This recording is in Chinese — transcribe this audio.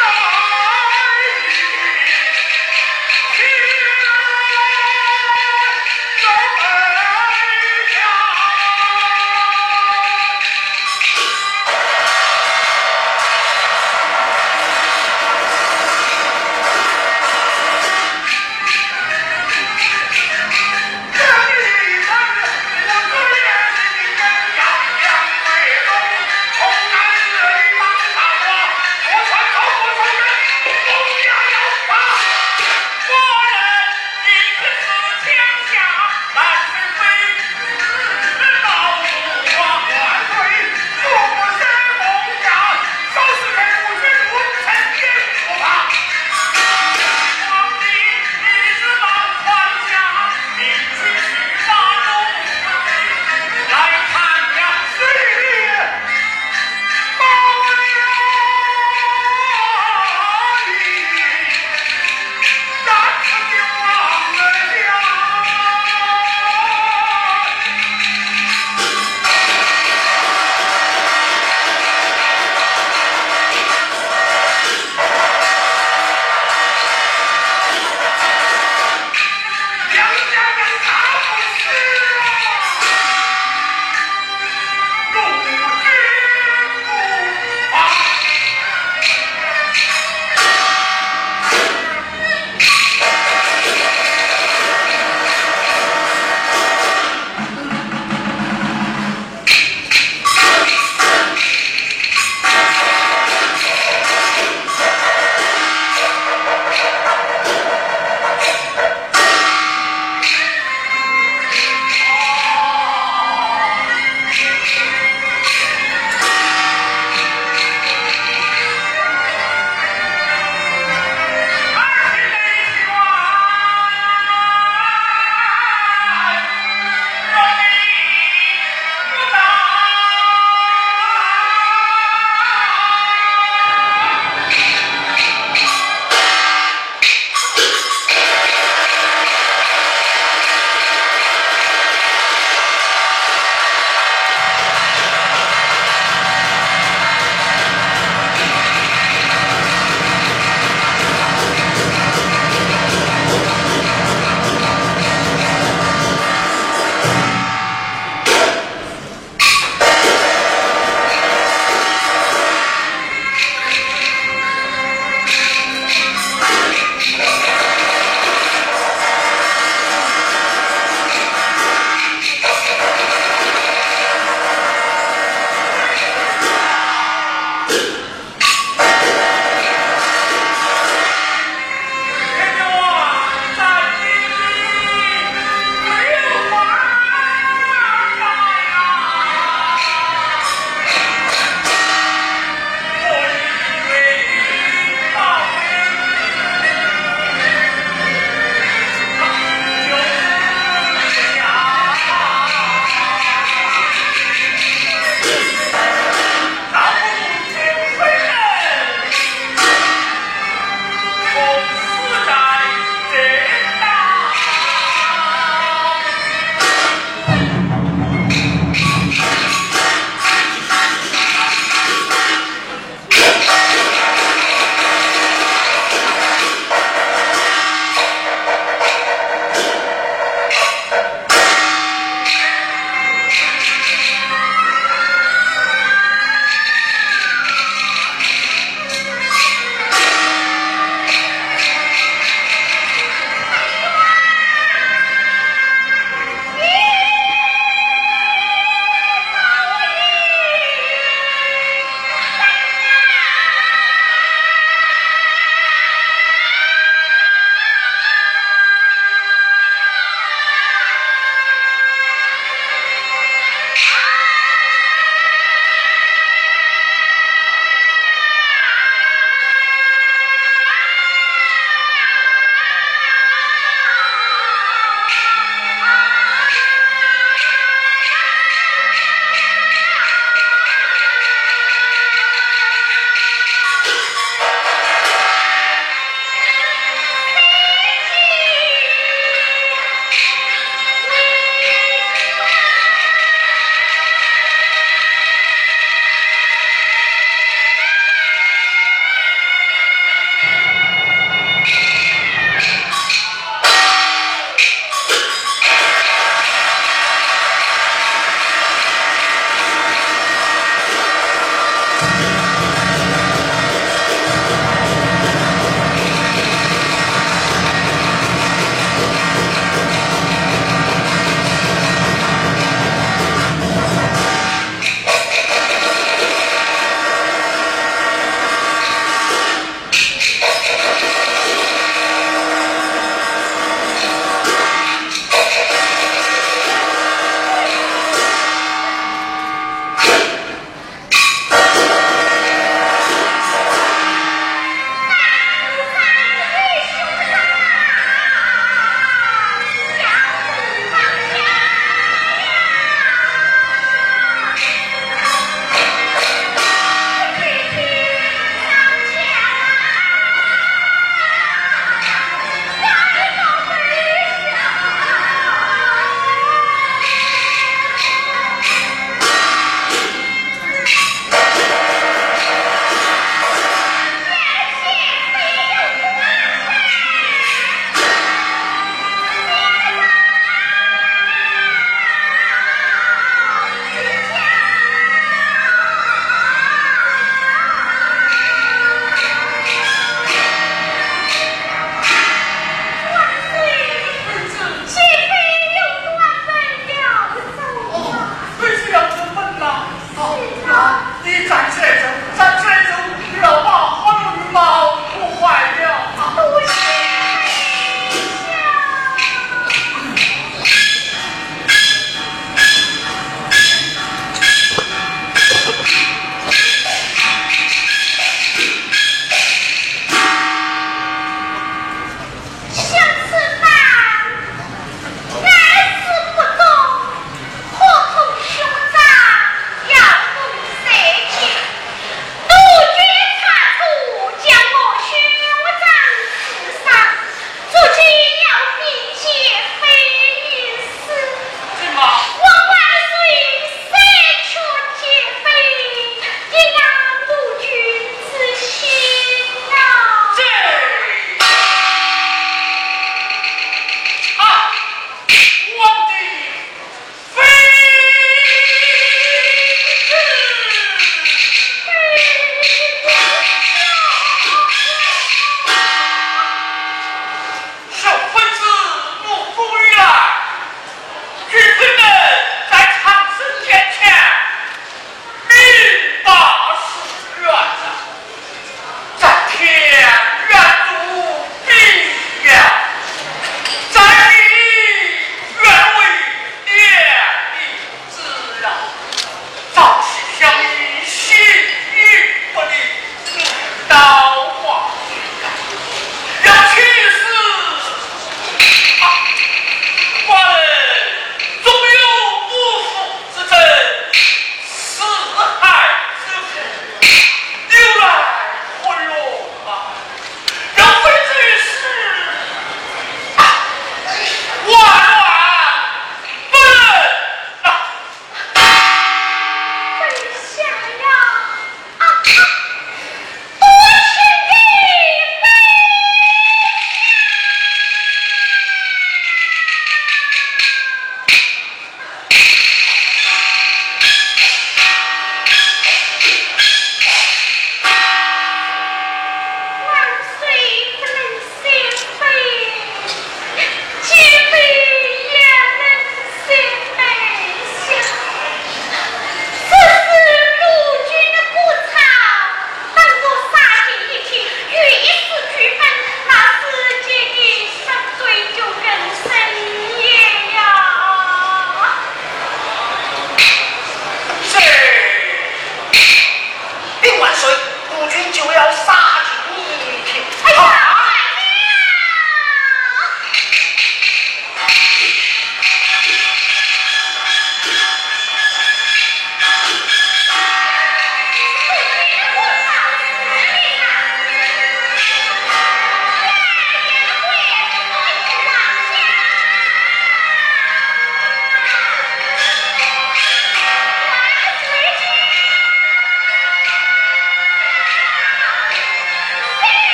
爱你